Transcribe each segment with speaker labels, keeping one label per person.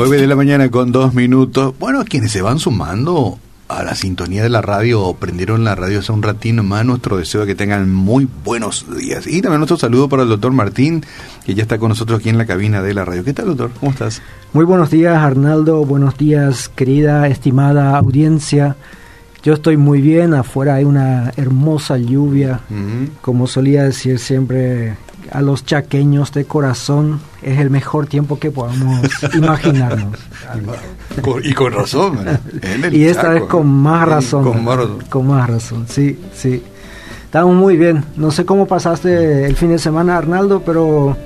Speaker 1: 9 de la mañana con dos minutos. Bueno, quienes se van sumando a la sintonía de la radio o prendieron la radio hace un ratito más, nuestro deseo de que tengan muy buenos días. Y también nuestro saludo para el doctor Martín, que ya está con nosotros aquí en la cabina de la radio. ¿Qué tal, doctor? ¿Cómo estás?
Speaker 2: Muy buenos días, Arnaldo. Buenos días, querida, estimada audiencia. Yo estoy muy bien, afuera hay una hermosa lluvia, como solía decir siempre a los chaqueños de corazón, es el mejor tiempo que podamos imaginarnos.
Speaker 1: y con razón.
Speaker 2: y esta vez con más razón. Con más, razón, sí, sí. Estamos muy bien. No sé cómo pasaste el fin de semana, Arnaldo, pero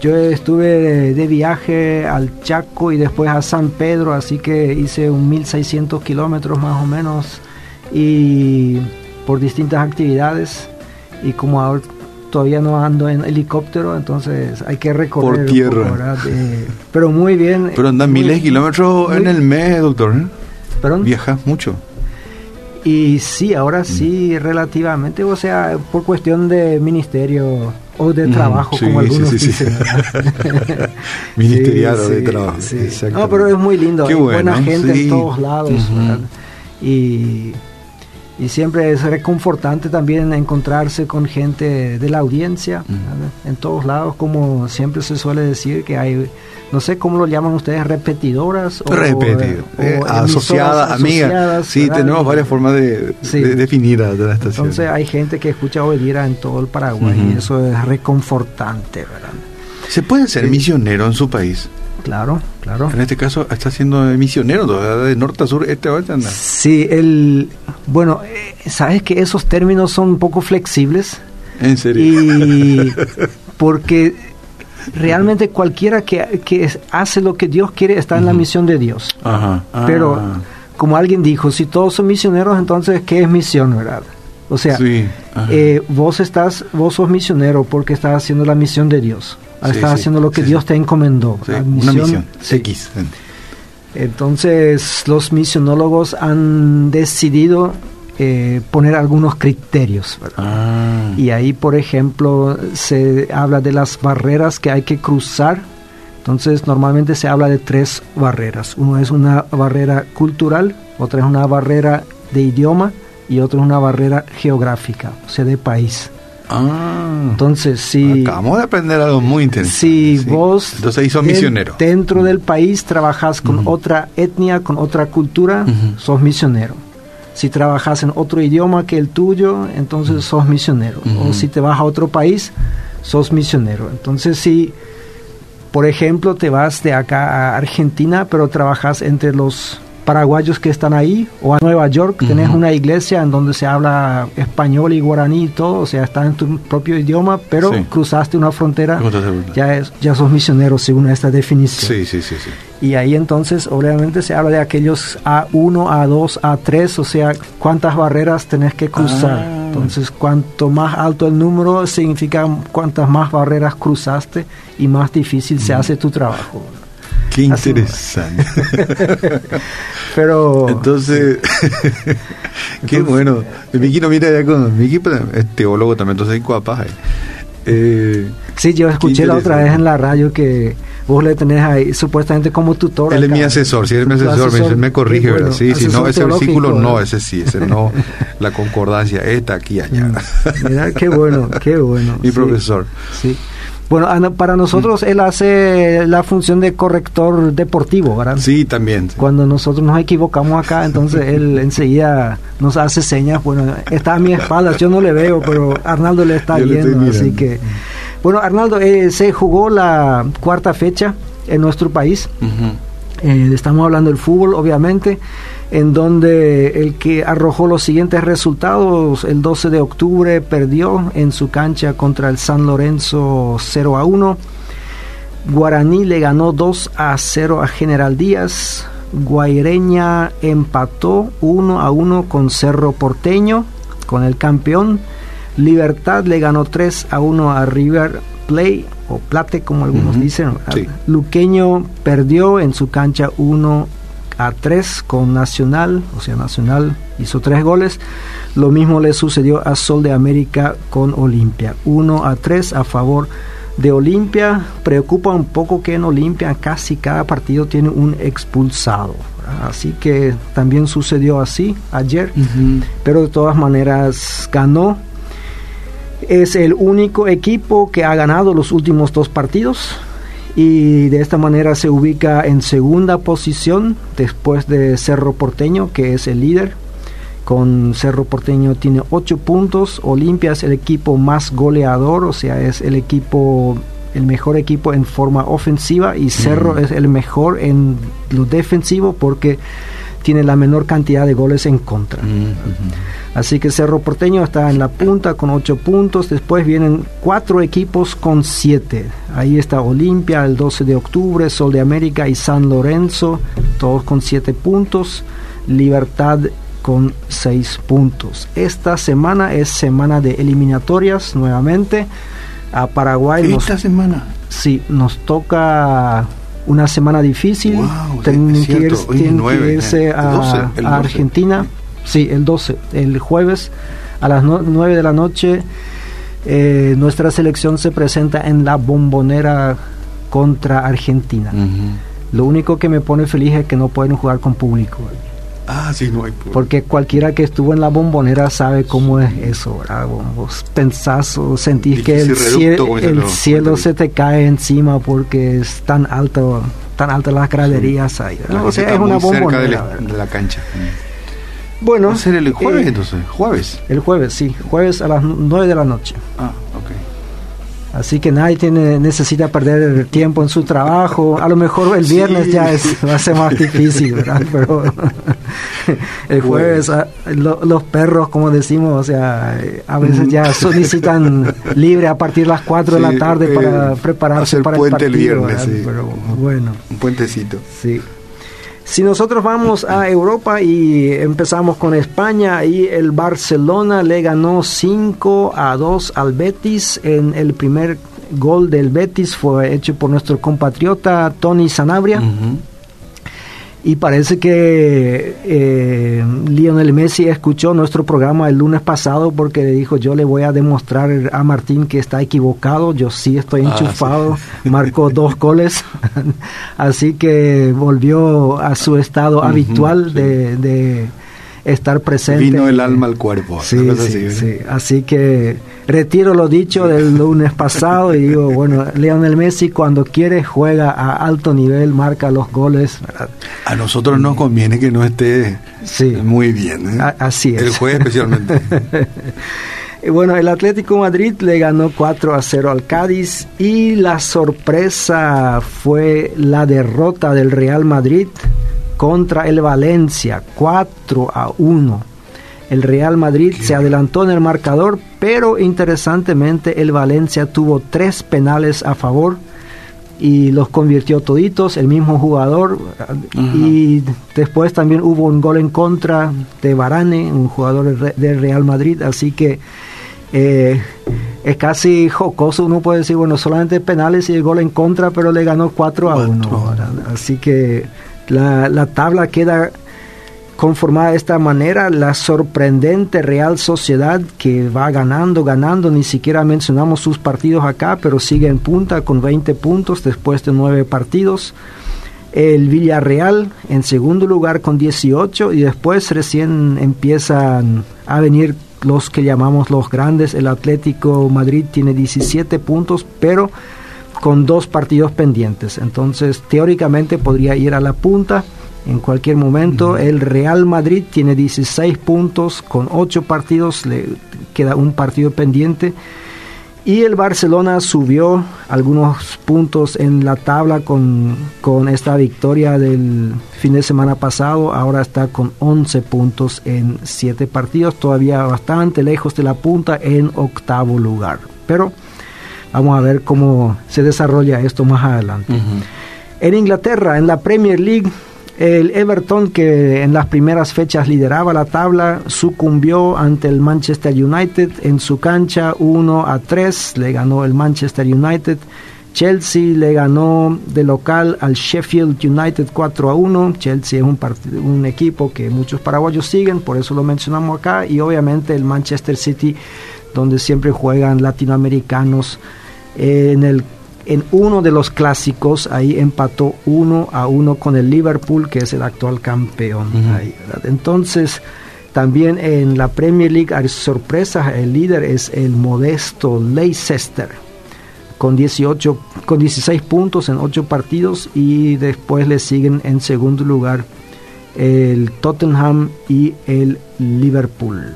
Speaker 2: yo estuve de, viaje al Chaco y después a San Pedro, así que hice un 1600 kilómetros más o menos y por distintas actividades. Y como ahora todavía no ando en helicóptero, entonces hay que recorrer.
Speaker 1: Por tierra.
Speaker 2: pero muy bien.
Speaker 1: Pero andan miles de kilómetros en el mes, doctor. ¿eh?
Speaker 2: ¿Perdón?
Speaker 1: Viajas mucho.
Speaker 2: Y sí, ahora sí, relativamente, o sea, por cuestión de ministerio o de trabajo, como algunos dicen.
Speaker 1: Ministerial o de trabajo.
Speaker 2: No, pero es muy lindo, hay buena gente en todos lados. Y y siempre es reconfortante también encontrarse con gente de la audiencia en todos lados como siempre se suele decir que hay no sé cómo lo llaman ustedes repetidoras
Speaker 1: o, Repetido, eh, asociadas amigas. sí tenemos varias formas de, definir a la estación.
Speaker 2: Entonces hay gente que escucha Obedira en todo el Paraguay y eso es reconfortante verdad
Speaker 1: se puede ser misionero en su país
Speaker 2: Claro, claro.
Speaker 1: En este caso está siendo misionero, de norte a sur, este a oeste.
Speaker 2: Sí, el, bueno, eh, sabes que esos términos son un poco flexibles.
Speaker 1: En serio.
Speaker 2: Y porque realmente cualquiera que, que, hace lo que Dios quiere está en la misión de Dios.
Speaker 1: Ajá.
Speaker 2: Pero, ah. como alguien dijo, si todos son misioneros, entonces, ¿qué es misión, verdad? O sea, eh, vos estás, vos sos misionero porque estás haciendo la misión de Dios. Estás haciendo lo que Dios te encomendó.
Speaker 1: una misión. X.
Speaker 2: Entonces, los misionólogos han decidido eh, poner algunos criterios.
Speaker 1: Ah.
Speaker 2: Y ahí, por ejemplo, se habla de las barreras que hay que cruzar. Entonces, normalmente se habla de tres barreras. Uno es una barrera cultural, otra es una barrera de idioma y otro es una barrera geográfica, o sea, de país.
Speaker 1: Ah,
Speaker 2: entonces si
Speaker 1: acabamos de aprender algo muy interesante.
Speaker 2: Si vos
Speaker 1: entonces sos misionero
Speaker 2: dentro del país trabajas con otra etnia, con otra cultura, sos misionero. Si trabajas en otro idioma que el tuyo, entonces sos misionero. O si te vas a otro país, sos misionero. Entonces si por ejemplo te vas de acá a Argentina, pero trabajas entre los paraguayos que están ahí, o a Nueva York, tenés una iglesia en donde se habla español y guaraní y todo, o sea, está en tu propio idioma, pero cruzaste una frontera, ya, es, ya sos misionero según esta definición.
Speaker 1: Sí, sí, sí, sí.
Speaker 2: Y ahí entonces, obviamente, se habla de aquellos A1, A2, A3, o sea, cuántas barreras tenés que cruzar. Ah. Entonces, cuanto más alto el número, significa cuántas más barreras cruzaste y más difícil se hace tu trabajo.
Speaker 1: Qué interesante.
Speaker 2: Pero.
Speaker 1: Entonces, qué bueno. Miki no mira ya con. Miki es teólogo también, entonces hay cuapas
Speaker 2: eh, sí, yo escuché la otra vez en la radio que vos le tenés ahí supuestamente como tutor.
Speaker 1: Él es mi asesor, sí, él es mi asesor, me, corrige, ¿verdad? Sí, sí, no, ese versículo no, ese sí, ese no, la concordancia, está aquí, allá.
Speaker 2: Mira, qué bueno, qué bueno.
Speaker 1: Mi profesor.
Speaker 2: Sí. Bueno, para nosotros él hace la función de corrector deportivo, ¿verdad?
Speaker 1: Sí, también.
Speaker 2: Cuando nosotros nos equivocamos acá, entonces él enseguida nos hace señas. Bueno, está a mi espalda, yo no le veo, pero Arnaldo le está viendo, así que... Bueno, Arnaldo, eh, se jugó la cuarta fecha en nuestro país. Eh, estamos hablando del fútbol, obviamente en donde el que arrojó los siguientes resultados, el 12 de octubre perdió en su cancha contra el San Lorenzo 0 a 1. Guaraní le ganó 2 a 0 a General Díaz. Guaireña empató 1 a 1 con Cerro Porteño, con el campeón. Libertad le ganó 3 a 1 a River Play o Plate como algunos dicen. Luqueño perdió en su cancha 1 a 3 con Nacional, o sea, Nacional hizo 3 goles. Lo mismo le sucedió a Sol de América con Olimpia. 1 a 3 a favor de Olimpia. Preocupa un poco que en Olimpia casi cada partido tiene un expulsado. Así que también sucedió así ayer, pero de todas maneras ganó. Es el único equipo que ha ganado los últimos dos partidos y de esta manera se ubica en segunda posición después de Cerro Porteño, que es el líder. Con Cerro Porteño tiene 8 puntos, Olimpia es el equipo más goleador, o sea, es el equipo el mejor equipo en forma ofensiva y Cerro es el mejor en lo defensivo porque tiene la menor cantidad de goles en contra. Así que Cerro Porteño está en la punta con 8 puntos. Después vienen cuatro equipos con 7. Ahí está Olimpia el 12 de octubre, Sol de América y San Lorenzo, todos con 7 puntos. Libertad con 6 puntos. Esta semana es semana de eliminatorias nuevamente. A Paraguay.
Speaker 1: ¿Esta semana?
Speaker 2: Sí, nos toca una semana difícil. tienen que, irse, a, Argentina. Sí, el 12, el jueves a las 9 de la noche. Eh, nuestra selección se presenta en la bombonera contra Argentina. Lo único que me pone feliz es que no pueden jugar con público.
Speaker 1: Ah, sí, no hay
Speaker 2: Porque cualquiera que estuvo en la bombonera sabe cómo es eso, ¿verdad? Vos pensás o sentís que el, cielo se te cae encima porque es tan alto, tan altas las graderías ahí.
Speaker 1: o sea, es una bombonera. de la, cancha.
Speaker 2: Bueno.
Speaker 1: ¿Va a ser el jueves eh, entonces? ¿Jueves?
Speaker 2: El jueves, sí. Jueves a las 9 de la noche.
Speaker 1: Ah.
Speaker 2: Así que nadie tiene, necesita perder tiempo en su trabajo. A lo mejor el viernes ya es, va a ser más difícil, ¿verdad? Pero el jueves, ah, los perros, como decimos, o sea, a veces ya solicitan libre a partir de las 4 de la tarde para prepararse para el partido. el viernes, Pero bueno.
Speaker 1: Un puentecito.
Speaker 2: Sí. Si nosotros vamos a Europa y empezamos con España, y el Barcelona le ganó 5 a 2 al Betis. En el primer gol del Betis fue hecho por nuestro compatriota Tony Sanabria. Y parece que eh, Lionel Messi escuchó nuestro programa el lunes pasado porque le dijo, yo le voy a demostrar a Martín que está equivocado, yo sí estoy ah, enchufado, marcó dos goles, así que volvió a su estado habitual de estar presente.
Speaker 1: Vino el alma al cuerpo.
Speaker 2: Sí, sí, sí. Así que retiro lo dicho del lunes pasado y digo, bueno, Lionel Messi cuando quiere juega a alto nivel, marca los goles.
Speaker 1: A nosotros nos conviene que no esté muy bien. ¿eh?
Speaker 2: así es.
Speaker 1: El juez especialmente.
Speaker 2: Bueno, el Atlético Madrid le ganó 4 a 0 al Cádiz y la sorpresa fue la derrota del Real Madrid contra el Valencia, 4 a 1. El Real Madrid se adelantó en el marcador, pero interesantemente el Valencia tuvo tres penales a favor y los convirtió toditos, el mismo jugador. Y después también hubo un gol en contra de Varane, un jugador del Real Madrid. Así que eh, es casi jocoso, uno puede decir, bueno, solamente penales y el gol en contra, pero le ganó 4 a 1. Así que la, tabla queda conformada de esta manera, la sorprendente Real Sociedad que va ganando, ganando, ni siquiera mencionamos sus partidos acá, pero sigue en punta con 20 puntos después de 9 partidos. El Villarreal en segundo lugar con 18 y después recién empiezan a venir los que llamamos los grandes. El Atlético Madrid tiene 17 puntos, pero con dos partidos pendientes. Entonces, teóricamente podría ir a la punta en cualquier momento. El Real Madrid tiene 16 puntos con 8 partidos, le queda un partido pendiente. Y el Barcelona subió algunos puntos en la tabla con, con, esta victoria del fin de semana pasado. Ahora está con 11 puntos en 7 partidos, todavía bastante lejos de la punta en octavo lugar. Pero Vamos a ver cómo se desarrolla esto más adelante. En Inglaterra, en la Premier League, el Everton, que en las primeras fechas lideraba la tabla, sucumbió ante el Manchester United en su cancha 1 a 3. Le ganó el Manchester United. Chelsea le ganó de local al Sheffield United 4 a 1. Chelsea es un, un equipo que muchos paraguayos siguen, por eso lo mencionamos acá. Y obviamente el Manchester City, donde siempre juegan latinoamericanos en el en uno de los clásicos ahí empató uno a uno con el Liverpool que es el actual campeón entonces también en la Premier League hay sorpresas el líder es el modesto Leicester con 18 con 16 puntos en 8 partidos y después le siguen en segundo lugar el Tottenham y el Liverpool.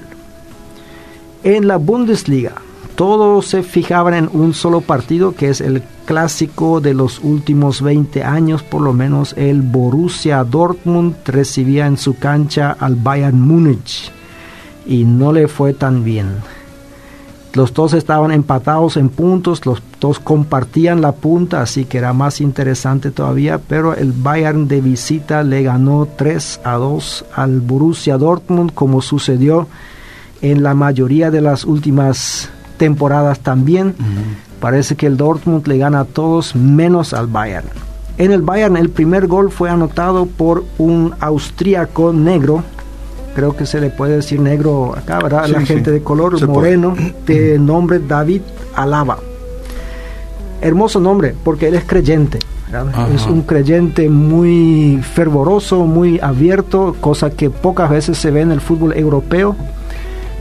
Speaker 2: En la Bundesliga todos se fijaban en un solo partido que es el clásico de los últimos 20 años, por lo menos el Borussia Dortmund recibía en su cancha al Bayern Múnich y no le fue tan bien. Los dos estaban empatados en puntos, los dos compartían la punta, así que era más interesante todavía, pero el Bayern de visita le ganó 3 a 2 al Borussia Dortmund, como sucedió en la mayoría de las últimas temporadas también. Parece que el Dortmund le gana a todos menos al Bayern. En el Bayern el primer gol fue anotado por un austríaco negro, creo que se le puede decir negro acá, ¿verdad? la gente de color moreno, de nombre David Alaba. Hermoso nombre, porque él es creyente. Es un creyente muy fervoroso, muy abierto, cosa que pocas veces se ve en el fútbol europeo.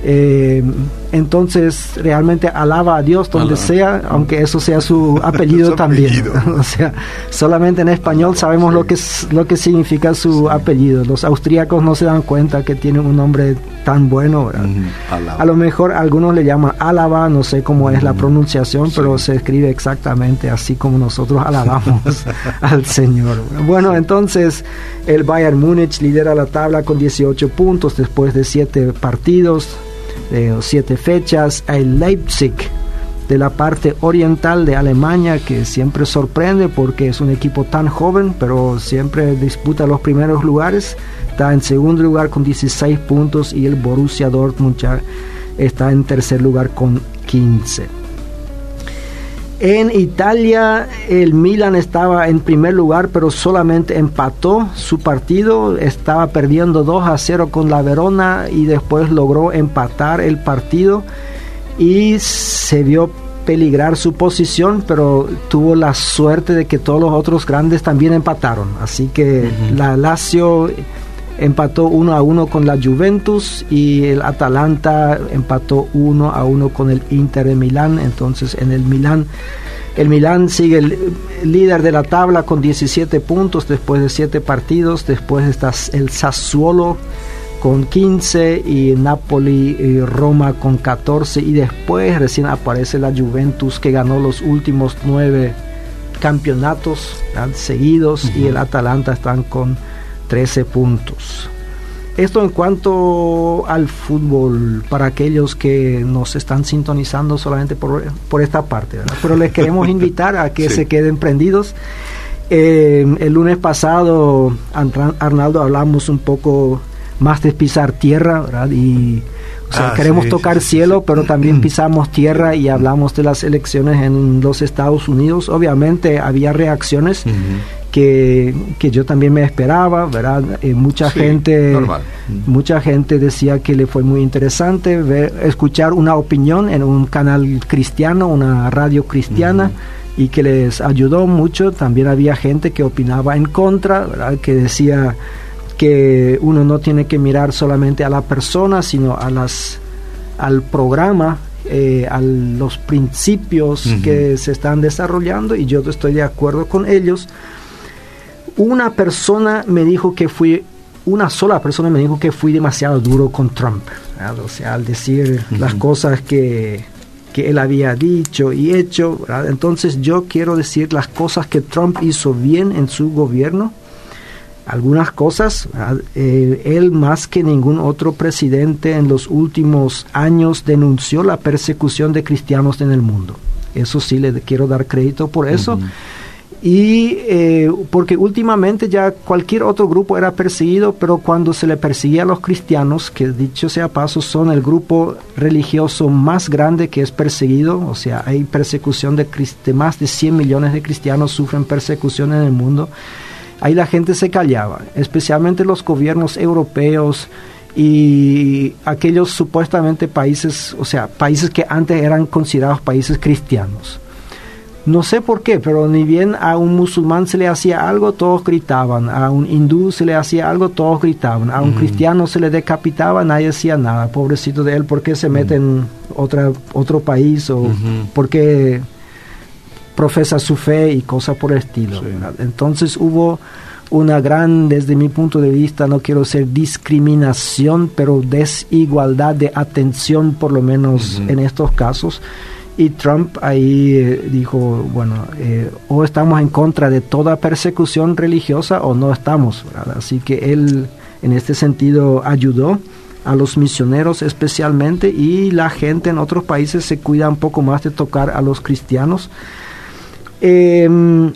Speaker 2: Eh, entonces realmente alaba a Dios donde sea, aunque eso sea su apellido también. o sea, solamente en español sabemos lo que es, lo que significa su apellido. Los austríacos no se dan cuenta que tiene un nombre tan bueno. A lo mejor algunos le llaman alaba, no sé cómo es la pronunciación, pero se escribe exactamente así como nosotros alabamos al Señor. Bueno, entonces el Bayern Múnich lidera la tabla con 18 puntos después de 7 partidos de siete fechas, el Leipzig de la parte oriental de Alemania que siempre sorprende porque es un equipo tan joven pero siempre disputa los primeros lugares. Está en segundo lugar con 16 puntos y el Borussia Dortmund está en tercer lugar con 15 en Italia el Milan estaba en primer lugar pero solamente empató su partido, estaba perdiendo 2 a 0 con la Verona y después logró empatar el partido y se vio peligrar su posición, pero tuvo la suerte de que todos los otros grandes también empataron. Así que la Lazio empató 1 a 1 con la Juventus y el Atalanta empató 1 a 1 con el Inter de Milán. Entonces en el Milán, el Milán sigue el líder de la tabla con 17 puntos después de 7 partidos. Después está el Sassuolo con 15 y Napoli y Roma con 14 y después recién aparece la Juventus que ganó los últimos 9 campeonatos seguidos y el Atalanta están con 13 puntos. Esto en cuanto al fútbol, para aquellos que nos están sintonizando solamente por, por esta parte, pero les queremos invitar a que se queden prendidos. Eh, el lunes pasado, Arnaldo, hablamos un poco más de pisar tierra, ¿verdad? Y ah, queremos tocar cielo, pero también pisamos tierra y hablamos de las elecciones en los Estados Unidos. Obviamente había reacciones que, yo también me esperaba, ¿verdad? Eh, mucha gente mucha gente decía que le fue muy interesante ver, escuchar una opinión en un canal cristiano, una radio cristiana. y que les ayudó mucho. También había gente que opinaba en contra, ¿verdad? que decía que uno no tiene que mirar solamente a la persona, sino a las, al programa, eh, a los principios que se están desarrollando y yo estoy de acuerdo con ellos una persona me dijo que fui, una sola persona me dijo que fui demasiado duro con Trump. O sea, al decir las cosas que, que, él había dicho y hecho. Entonces yo quiero decir las cosas que Trump hizo bien en su gobierno. Algunas cosas, eh, él más que ningún otro presidente en los últimos años denunció la persecución de cristianos en el mundo. Eso sí le quiero dar crédito por eso y eh, porque últimamente ya cualquier otro grupo era perseguido, pero cuando se le perseguía a los cristianos, que dicho sea paso, son el grupo religioso más grande que es perseguido, o sea, hay persecución de, más de 100 millones de cristianos sufren persecución en el mundo, ahí la gente se callaba, especialmente los gobiernos europeos y aquellos supuestamente países, o sea, países que antes eran considerados países cristianos No sé por qué, pero ni bien a un musulmán se le hacía algo, todos gritaban. A un hindú se le hacía algo, todos gritaban. A un mm. cristiano se le decapitaba, nadie decía nada. Pobrecito de él, ¿por qué se mete mm. en otra, otro país? ¿O por qué profesa su fe y cosas por el estilo? Entonces hubo una gran, desde mi punto de vista, no quiero ser discriminación, pero desigualdad de atención, por lo menos en estos casos y Trump ahí eh, dijo, bueno, eh, o estamos en contra de toda persecución religiosa o no estamos. Así que él en este sentido ayudó a los misioneros especialmente y la gente en otros países se cuida un poco más de tocar a los cristianos. Em,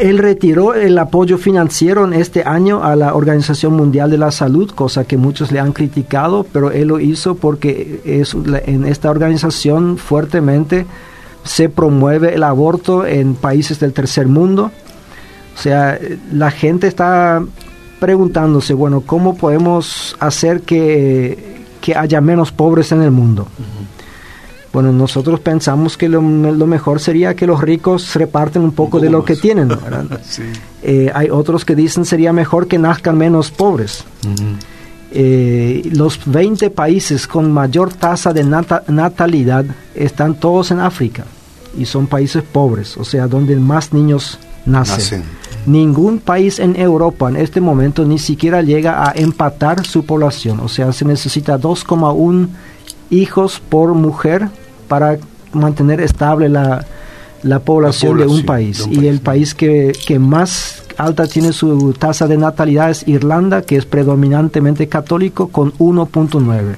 Speaker 2: él retiró el apoyo financiero en este año a la Organización Mundial de la Salud, cosa que muchos le han criticado, pero él lo hizo porque es, en esta organización fuertemente se promueve el aborto en países del tercer mundo. O sea, la gente está preguntándose, bueno, ¿cómo podemos hacer que, que haya menos pobres en el mundo? Bueno, nosotros pensamos que lo, mejor sería que los ricos reparten un poco de lo que tienen. Eh, hay otros que dicen sería mejor que nazcan menos pobres. Eh, los 20 países con mayor tasa de natalidad están todos en África y son países pobres, o sea, donde más niños nacen. Ningún país en Europa en este momento ni siquiera llega a empatar su población, o sea, se necesita 2,1 hijos por mujer para mantener estable la, población, de un país. y el país que, más alta tiene su tasa de natalidad es Irlanda, que es predominantemente católico, con 1.9.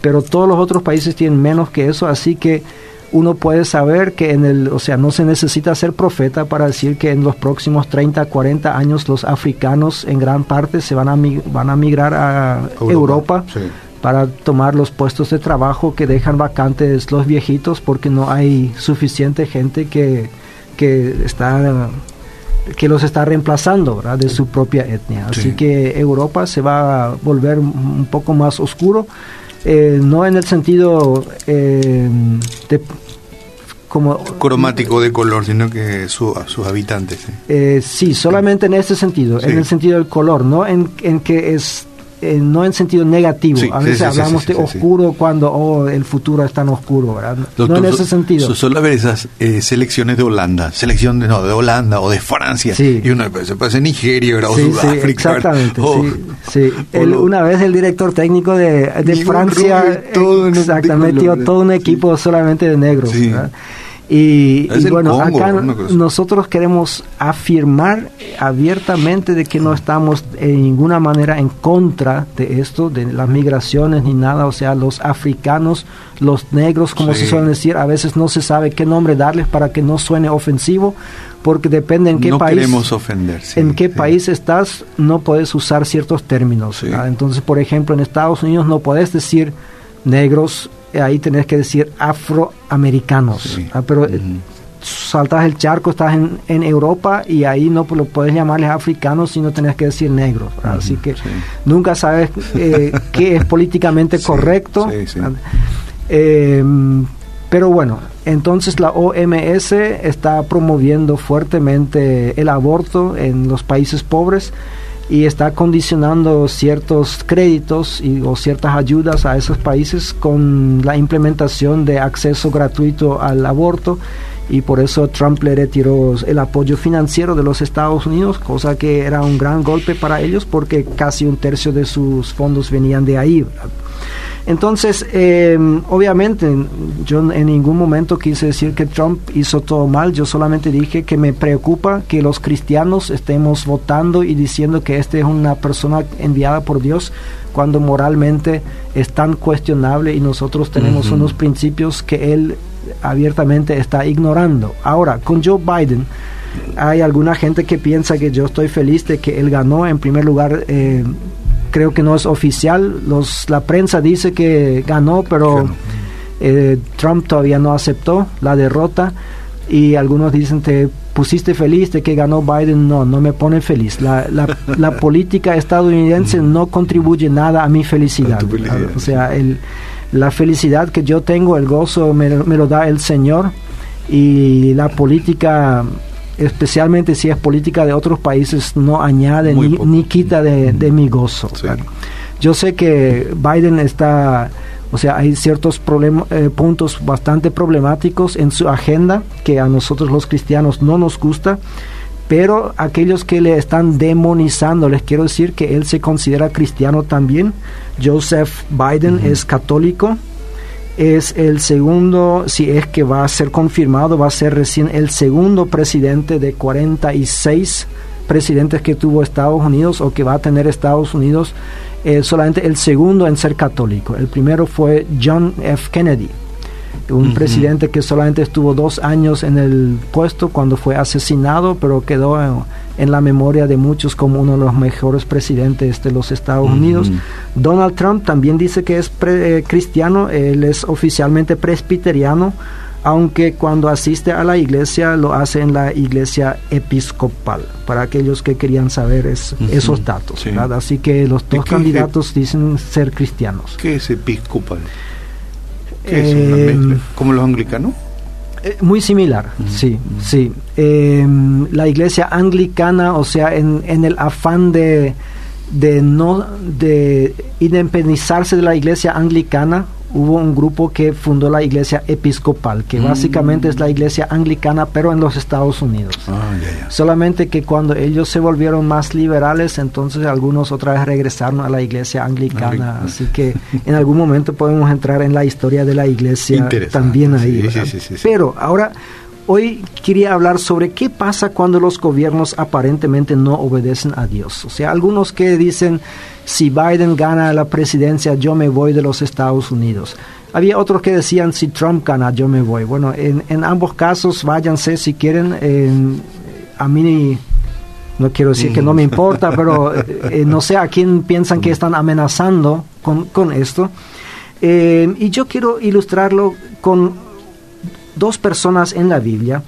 Speaker 2: Pero todos los otros países tienen menos que eso, así que uno puede saber que en el, o sea, no se necesita ser profeta para decir que en los próximos 30, 40 años los africanos en gran parte se van a, van a migrar a Europa, para tomar los puestos de trabajo que dejan vacantes los viejitos porque no hay suficiente gente que, que está que los está reemplazando de su propia etnia. Así que Europa se va a volver un poco más oscuro, eh, no en el sentido eh, de como
Speaker 1: cromático de color, sino que su, sus habitantes.
Speaker 2: Eh, sí, solamente en ese sentido, en el sentido del color, no en, en que es eh, no en sentido negativo. a veces hablamos de oscuro cuando oh, el futuro es tan oscuro, ¿verdad? no en ese sentido.
Speaker 1: Solo ver esas eh, selecciones de Holanda, selección de, no, de Holanda o de Francia, y uno se puede ser Nigeria o Sudáfrica.
Speaker 2: exactamente, oh. sí. una vez el director técnico de, Francia metió todo un equipo solamente de negros. Y, bueno, acá nosotros queremos afirmar abiertamente de que no estamos en ninguna manera en contra de esto, de las migraciones ni nada. O sea, los africanos, los negros, como se suelen decir, a veces no se sabe qué nombre darles para que no suene ofensivo, porque depende en qué
Speaker 1: no
Speaker 2: país.
Speaker 1: queremos ofender.
Speaker 2: en qué país estás, no puedes usar ciertos términos. Entonces, por ejemplo, en Estados Unidos no puedes decir negros ahí tenés que decir afroamericanos. Ah, pero eh, saltas el charco, estás en, en, Europa y ahí no lo puedes llamarles africanos, sino tenés que decir negros. Así que nunca sabes eh, qué es políticamente correcto. Em, pero bueno, entonces la OMS está promoviendo fuertemente el aborto en los países pobres y está condicionando ciertos créditos y, o ciertas ayudas a esos países con la implementación de acceso gratuito al aborto y por eso Trump le retiró el apoyo financiero de los Estados Unidos, cosa que era un gran golpe para ellos porque casi un tercio de sus fondos venían de ahí. Entonces, em, obviamente, yo en ningún momento quise decir que Trump hizo todo mal, yo solamente dije que me preocupa que los cristianos estemos votando y diciendo que este es una persona enviada por Dios cuando moralmente es tan cuestionable y nosotros tenemos unos principios que él abiertamente está ignorando. Ahora, con Joe Biden, hay alguna gente que piensa que yo estoy feliz de que él ganó en primer lugar. Eh, creo que no es oficial. Los, la prensa dice que ganó, pero eh, Trump todavía no aceptó la derrota. Y algunos dicen, ¿te pusiste feliz de que ganó Biden? No, no me pone feliz. La, la, política estadounidense no contribuye nada a mi felicidad. O sea, el, la felicidad que yo tengo, el gozo me, me lo da el Señor y la política especialmente si es política de otros países, no añade ni, quita de, mi gozo. Yo sé que Biden está, o sea, hay ciertos eh, puntos bastante problemáticos en su agenda que a nosotros los cristianos no nos gusta, pero aquellos que le están demonizando, les quiero decir que él se considera cristiano también. Joseph Biden es católico, es el segundo, si es que va a ser confirmado, va a ser recién el segundo presidente de 46 presidentes que tuvo Estados Unidos o que va a tener Estados Unidos, eh, solamente el segundo en ser católico. El primero fue John F. Kennedy un presidente que solamente estuvo dos años en el puesto cuando fue asesinado, pero quedó en, la memoria de muchos como uno de los mejores presidentes de los Estados Unidos. Donald Trump también dice que es eh, cristiano, él es oficialmente presbiteriano, aunque cuando asiste a la iglesia lo hace en la iglesia episcopal, para aquellos que querían saber esos datos. Así que los dos candidatos dicen ser cristianos.
Speaker 1: ¿Qué es episcopal? Eh, ¿Como los anglicanos?
Speaker 2: Eh, muy similar, sí, sí. Em, la iglesia anglicana, o sea, en, en el afán de, de no de independizarse de la iglesia anglicana, hubo un grupo que fundó la iglesia episcopal, que mm. básicamente es la iglesia anglicana, pero en los Estados Unidos. Ah, Solamente que cuando ellos se volvieron más liberales, entonces algunos otra vez regresaron a la iglesia anglicana. Así que en algún momento podemos entrar en la historia de la iglesia también ahí. pero ahora Hoy quería hablar sobre qué pasa cuando los gobiernos aparentemente no obedecen a Dios. O sea, algunos que dicen, si Biden gana la presidencia, yo me voy de los Estados Unidos. Había otros que decían, si Trump gana, yo me voy. Bueno, en, ambos casos, váyanse si quieren. a mí no quiero decir que no me importa, pero eh, no sé a quién piensan que están amenazando con, esto. Eh, y yo quiero ilustrarlo con dos personas en la Biblia.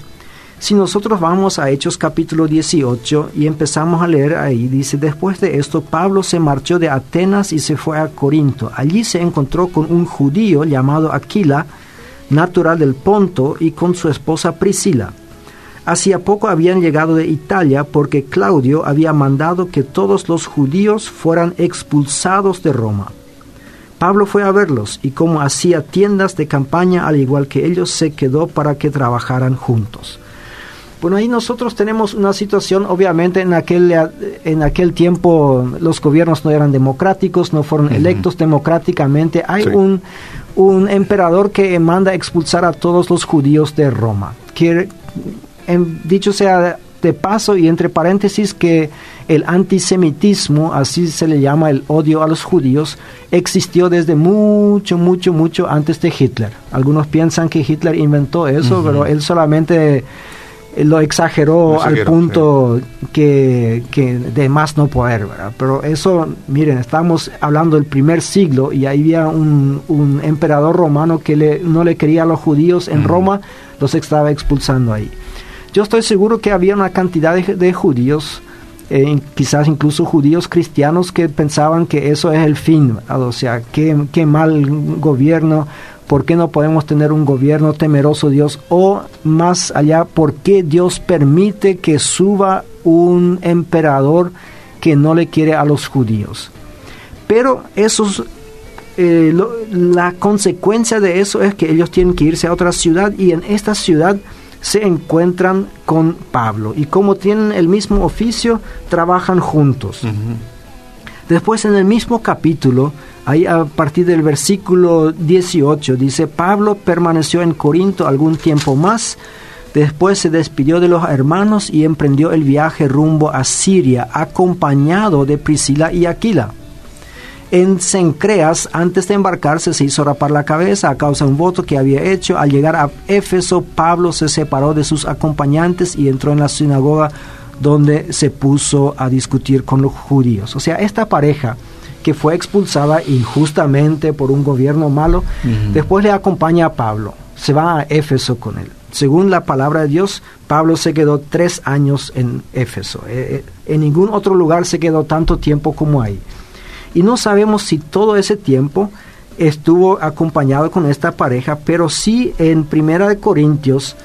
Speaker 2: Si nosotros vamos a Hechos capítulo 18 y empezamos a leer ahí, dice, después de esto Pablo se marchó de Atenas y se fue a Corinto. Allí se encontró con un judío llamado Aquila, natural del Ponto, y con su esposa Priscila. Hacía poco habían llegado de Italia porque Claudio había mandado que todos los judíos fueran expulsados de Roma. Pablo fue a verlos y como hacía tiendas de campaña al igual que ellos, se quedó para que trabajaran juntos. Bueno, ahí nosotros tenemos una situación, obviamente en aquel, en aquel tiempo los gobiernos no eran democráticos, no fueron electos democráticamente. Hay un, un emperador que manda expulsar a todos los judíos de Roma. Que, en, dicho sea de paso y entre paréntesis que el antisemitismo, así se le llama el odio a los judíos, existió desde mucho, mucho, mucho antes de Hitler. Algunos piensan que Hitler inventó eso, pero él solamente eh, lo exageró al punto que, que, de más no poder, ¿verdad? Pero eso, miren, estamos hablando del primer siglo y ahí había un, un emperador romano que le, no le quería a los judíos en Roma, los estaba expulsando ahí. Yo estoy seguro que había una cantidad de, judíos, eh, quizás incluso judíos cristianos, que pensaban que eso es el fin. O sea, qué, mal gobierno, ¿por qué no podemos tener un gobierno temeroso Dios? O más allá, ¿por qué Dios permite que suba un emperador que no le quiere a los judíos? Pero esos eh, la consecuencia de eso es que ellos tienen que irse a otra ciudad y en esta ciudad se encuentran con Pablo y como tienen el mismo oficio, trabajan juntos. Después en el mismo capítulo, ahí a partir del versículo 18, dice, Pablo permaneció en Corinto algún tiempo más, después se despidió de los hermanos y emprendió el viaje rumbo a Siria, acompañado de Priscila y Aquila. En Cencreas, antes de embarcarse, se hizo rapar la cabeza a causa de un voto que había hecho. Al llegar a Éfeso, Pablo se separó de sus acompañantes y entró en la sinagoga donde se puso a discutir con los judíos. O sea, esta pareja que fue expulsada injustamente por un gobierno malo, después le acompaña a Pablo, se va a Éfeso con él. Según la palabra de Dios, Pablo se quedó tres años en Éfeso. Eh, eh, en ningún otro lugar se quedó tanto tiempo como ahí. Y no sabemos si todo ese tiempo estuvo acompañado con esta pareja, pero sí en Primera de Corintios,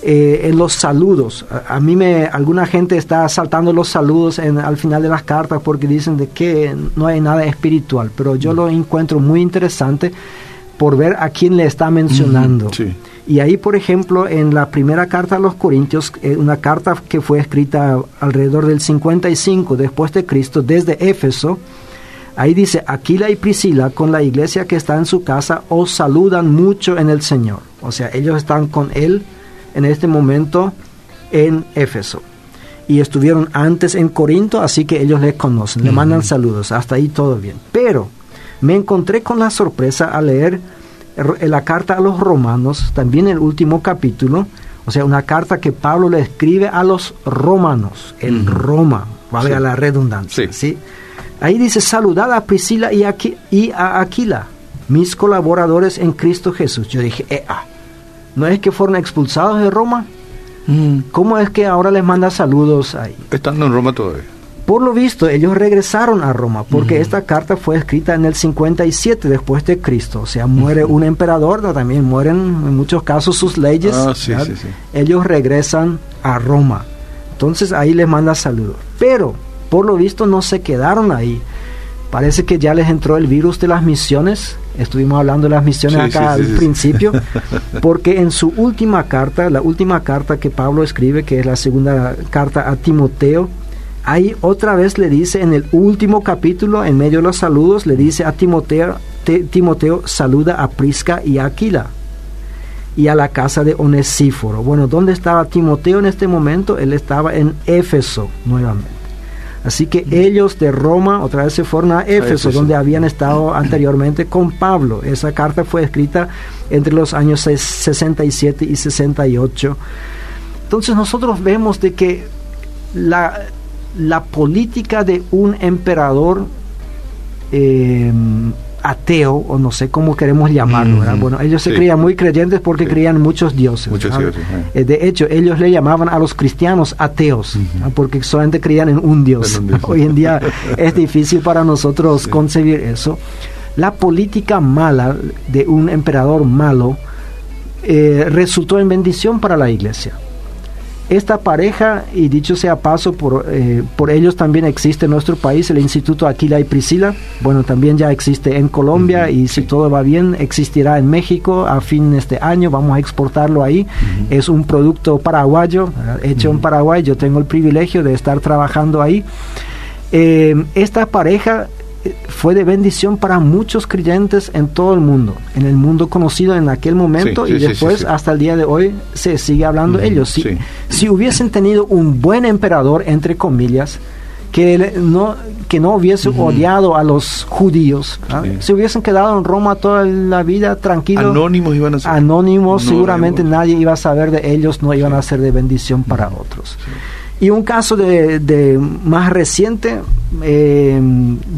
Speaker 2: eh, en los saludos. A, mí me, alguna gente está saltando los saludos en, al final de las cartas porque dicen de que no hay nada espiritual, pero yo lo encuentro muy interesante por ver a quién le está mencionando. Y ahí, por ejemplo, en la primera carta a los Corintios, eh, una carta que fue escrita alrededor del 55 después de Cristo, desde Éfeso, ahí dice, Aquila y Priscila con la iglesia que está en su casa os saludan mucho en el Señor. O sea, ellos están con él en este momento en Éfeso. Y estuvieron antes en Corinto, así que ellos le conocen, le mandan saludos, hasta ahí todo bien. Pero me encontré con la sorpresa al leer la carta a los romanos, también el último capítulo, o sea, una carta que Pablo le escribe a los romanos, en Roma, valga la redundancia. Sí. Ahí dice, saludad a Priscila y, y a Aquila, mis colaboradores en Cristo Jesús. Yo dije, eh, ah, ¿No es que fueron expulsados de Roma? Mm. ¿Cómo es que ahora les manda saludos ahí?
Speaker 1: Estando en Roma todavía.
Speaker 2: Por lo visto, ellos regresaron a Roma, porque esta carta fue escrita en el 57 después de Cristo. O sea, muere un emperador, pero también mueren en muchos casos sus leyes. Ah, sí, sí, sí. Ellos regresan a Roma. Entonces ahí les manda saludos. Pero, por lo visto, no se quedaron ahí. Parece que ya les entró el virus de las misiones estuvimos hablando de las misiones acá al principio, porque en su última carta, la última carta que Pablo escribe, que es la segunda carta a Timoteo, ahí otra vez le dice en el último capítulo, en medio de los saludos, le dice a Timoteo, Timoteo saluda a Prisca y a Aquila y a la casa de Onesíforo. Bueno, ¿dónde estaba Timoteo en este momento? Él estaba en Éfeso nuevamente. Así que ellos de Roma otra vez se fueron a Éfeso, donde habían estado anteriormente con Pablo. Esa carta fue escrita entre los años 67 y 68. Entonces nosotros vemos de que la, la política de un emperador eh, ateo, o no sé cómo queremos llamarlo, Bueno, ellos se creían muy creyentes porque creían muchos dioses. Muchos dioses eh, de hecho, ellos le llamaban a los cristianos ateos, porque solamente creían en un dios. Hoy en día es difícil para nosotros concebir eso. La política mala de un emperador malo eh, resultó en bendición para la iglesia esta pareja, y dicho sea paso, por, eh, por ellos también existe en nuestro país el Instituto Aquila y Priscila. Bueno, también ya existe en Colombia y si todo va bien, existirá en México a fin de este año. Vamos a exportarlo ahí. Es un producto paraguayo, hecho en Paraguay. Yo tengo el privilegio de estar trabajando ahí. Eh, esta pareja fue de bendición para muchos creyentes en todo el mundo, en el mundo conocido en aquel momento y después hasta el día de hoy se sigue hablando de ellos. Si, si hubiesen tenido un buen emperador, entre comillas, que no, que no hubiese odiado a los judíos, ¿ah? se hubiesen quedado en Roma toda la vida tranquilos.
Speaker 1: Anónimos iban a ser.
Speaker 2: Anónimos, seguramente nadie iba a saber de ellos, no iban a ser de bendición para otros. Y un caso de, más reciente, eh,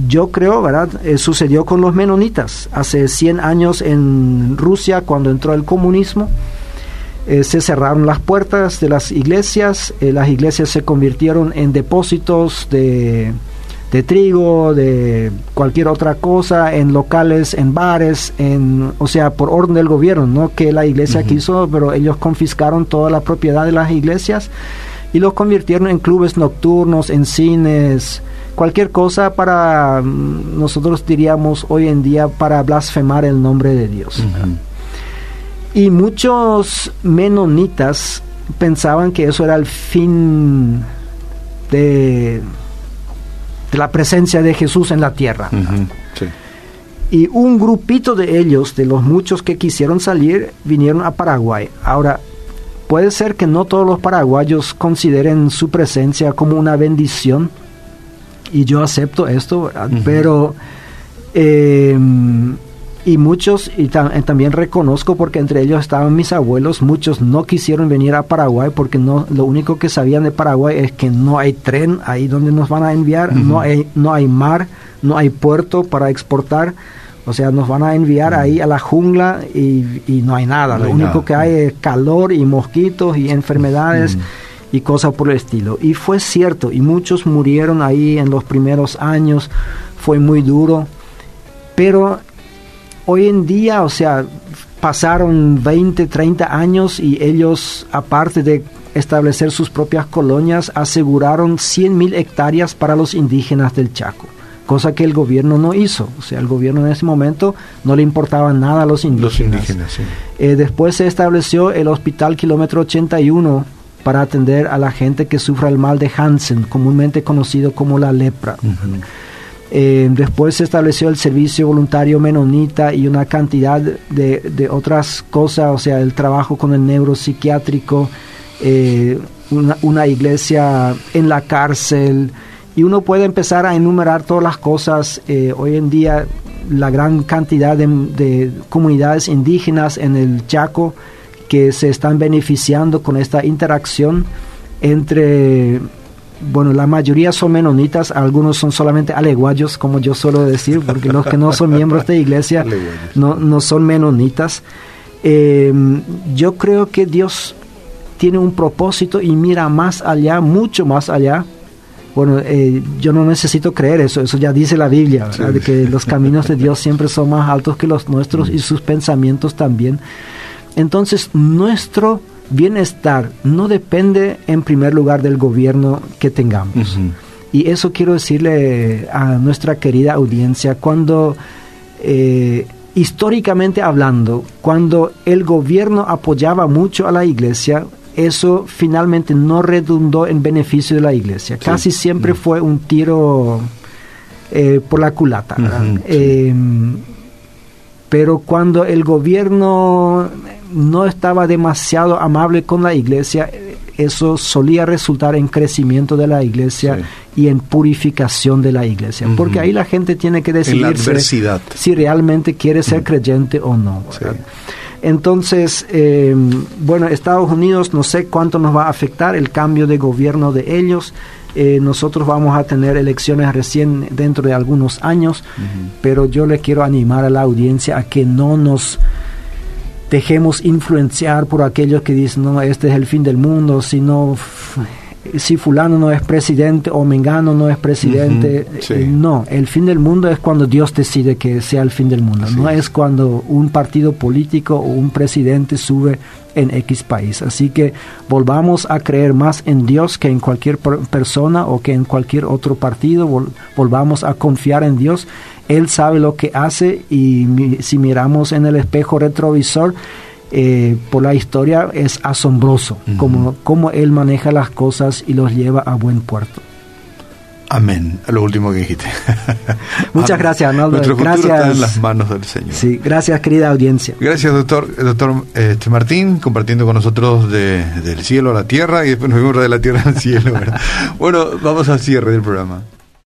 Speaker 2: yo creo, ¿verdad? Eh, sucedió con los menonitas. Hace 100 años en Rusia, cuando entró el comunismo, eh, se cerraron las puertas de las iglesias, las iglesias se convirtieron en depósitos de, de trigo, de cualquier otra cosa, en locales, en bares, en, o sea, por orden del gobierno, no que la iglesia quiso, pero ellos confiscaron toda la propiedad de las iglesias y los convirtieron en clubes nocturnos, en cines, cualquier cosa para, mm, nosotros diríamos hoy en día, para blasfemar el nombre de Dios. Y muchos menonitas pensaban que eso era el fin de, de la presencia de Jesús en la tierra. Y un grupito de ellos, de los muchos que quisieron salir, vinieron a Paraguay. Ahora, Puede ser que no todos los paraguayos consideren su presencia como una bendición, y yo acepto esto, pero... Eh, y muchos, y eh, también reconozco porque entre ellos estaban mis abuelos, muchos no quisieron venir a Paraguay porque no lo único que sabían de Paraguay es que no hay tren ahí donde nos van a enviar, no, hay, no hay mar, no hay puerto para exportar. O sea, nos van a enviar ahí a la jungla y, no hay nada. Lo único que hay es calor y mosquitos y enfermedades y cosas por el estilo. Y fue cierto, y muchos murieron ahí en los primeros años. Fue muy duro. Pero hoy en día, o sea, pasaron 20, 30 años y ellos, aparte de establecer sus propias colonias, aseguraron 100.000 hectáreas para los indígenas del Chaco, cosa que el gobierno no hizo. O sea, el gobierno en ese momento no le importaba nada a los indígenas. Eh, después se estableció el Hospital Kilómetro 81 para atender a la gente que sufra el mal de Hansen, comúnmente conocido como la lepra. Eh, después se estableció el servicio voluntario menonita y una cantidad de, otras cosas, o sea, el trabajo con el neuropsiquiátrico, eh, una, iglesia en la cárcel, y uno puede empezar a enumerar todas las cosas. Eh, hoy en día la gran cantidad de, comunidades indígenas en el Chaco que se están beneficiando con esta interacción entre bueno, la mayoría son menonitas, algunos son solamente aleguayos, como yo suelo decir, porque los que no son miembros de iglesia no, no son menonitas. Eh, yo creo que Dios tiene un propósito y mira más allá, mucho más allá. Bueno, eh, yo no necesito creer eso, eso ya dice la Biblia, de que los caminos de Dios siempre son más altos que los nuestros y sus pensamientos también. Entonces, nuestro bienestar no depende en primer lugar del gobierno que tengamos. Y eso quiero decirle a nuestra querida audiencia, cuando eh, históricamente hablando, cuando el gobierno apoyaba mucho a la iglesia, eso finalmente no redundó en beneficio de la iglesia. Casi siempre fue un tiro eh, por la culata. Em, pero cuando el gobierno no estaba demasiado amable con la iglesia, eso solía resultar en crecimiento de la iglesia y en purificación de la iglesia. Porque ahí la gente tiene que decidir si realmente quiere ser creyente o no. Entonces, eh, bueno, Estados Unidos no sé cuánto nos va a afectar el cambio de gobierno de ellos. Eh, nosotros vamos a tener elecciones recién dentro de algunos años, pero yo le quiero animar a la audiencia a que no nos dejemos influenciar por aquellos que dicen, no, este es el fin del mundo, si no, si fulano no es presidente o mengano no es presidente. Eh, no, el fin del mundo es cuando Dios decide que sea el fin del mundo, no es cuando un partido político o un presidente sube en X país. Así que volvamos a creer más en Dios que en cualquier persona o que en cualquier otro partido, volvamos a confiar en Dios él sabe lo que hace y si miramos en el espejo retrovisor, eh, por la historia es asombroso como, Él maneja las cosas y los lleva a buen puerto.
Speaker 1: Amén. Lo último que dijiste.
Speaker 2: Muchas gracias, Arnaldo.
Speaker 1: Nuestro gracias. está en las manos del Señor.
Speaker 2: Sí, gracias, querida audiencia.
Speaker 1: Gracias, doctor, doctor este, Martín, compartiendo con nosotros de, del cielo a la tierra y después nos vemos de la tierra al cielo. bueno, vamos al cierre del programa.